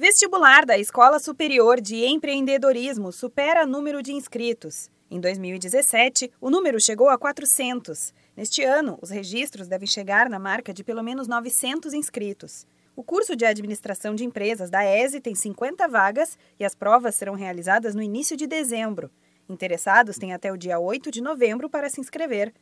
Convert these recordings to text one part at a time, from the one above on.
Vestibular da Escola Superior de Empreendedorismo supera número de inscritos. Em 2017, o número chegou a 400. Neste ano, os registros devem chegar na marca de pelo menos 900 inscritos. O curso de Administração de Empresas da ESE tem 50 vagas e as provas serão realizadas no início de dezembro. Interessados têm até o dia 8 de novembro para se inscrever.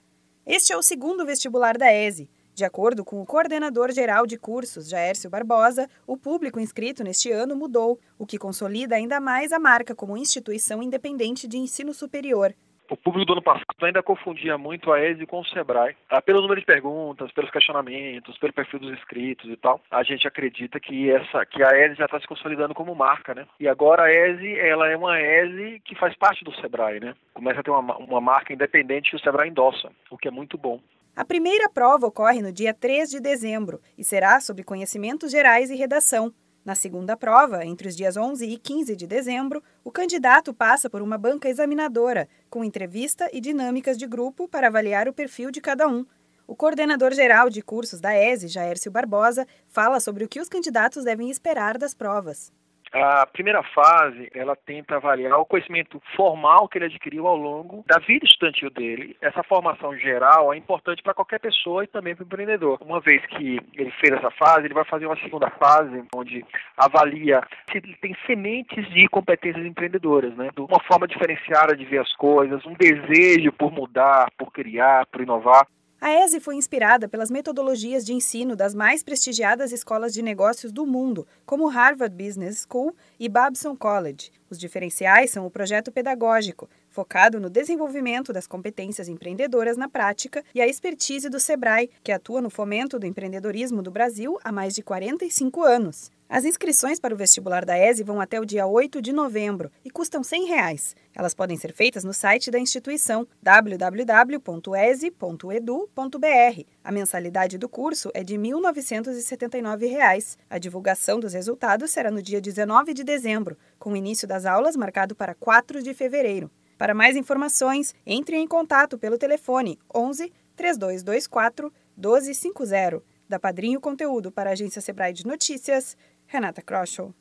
Este é o segundo vestibular da ESE. De acordo com o coordenador geral de cursos, Jaércio Barbosa, o público inscrito neste ano mudou, o que consolida ainda mais a marca como instituição independente de ensino superior. O público do ano passado ainda confundia muito a ESE com o SEBRAE. Ah, pelo número de perguntas, pelos questionamentos, pelo perfil dos inscritos e tal, a gente acredita que essa que a ESE já está se consolidando como marca, né? E agora a ESE, ela é uma ESE que faz parte do SEBRAE, né? Começa a ter uma, uma marca independente que o SEBRAE endossa, o que é muito bom. A primeira prova ocorre no dia 3 de dezembro e será sobre conhecimentos gerais e redação. Na segunda prova, entre os dias 11 e 15 de dezembro, o candidato passa por uma banca examinadora, com entrevista e dinâmicas de grupo para avaliar o perfil de cada um. O coordenador geral de cursos da ESE, Jaércio Barbosa, fala sobre o que os candidatos devem esperar das provas. A primeira fase, ela tenta avaliar o conhecimento formal que ele adquiriu ao longo da vida estudantil dele. Essa formação geral é importante para qualquer pessoa e também para o empreendedor. Uma vez que ele fez essa fase, ele vai fazer uma segunda fase, onde avalia se ele tem sementes de competências empreendedoras, né? Uma forma diferenciada de ver as coisas, um desejo por mudar, por criar, por inovar. A ESE foi inspirada pelas metodologias de ensino das mais prestigiadas escolas de negócios do mundo, como Harvard Business School e Babson College. Os diferenciais são o projeto pedagógico, focado no desenvolvimento das competências empreendedoras na prática, e a expertise do SEBRAE, que atua no fomento do empreendedorismo do Brasil há mais de 45 anos. As inscrições para o vestibular da ESE vão até o dia 8 de novembro e custam 100 reais. Elas podem ser feitas no site da instituição www.ese.edu.br. A mensalidade do curso é de 1.979 reais. A divulgação dos resultados será no dia 19 de dezembro, com o início das aulas marcado para 4 de fevereiro. Para mais informações, entre em contato pelo telefone 11 3224 1250. Da Padrinho Conteúdo para a agência Sebrae de Notícias, Renata Kroschel.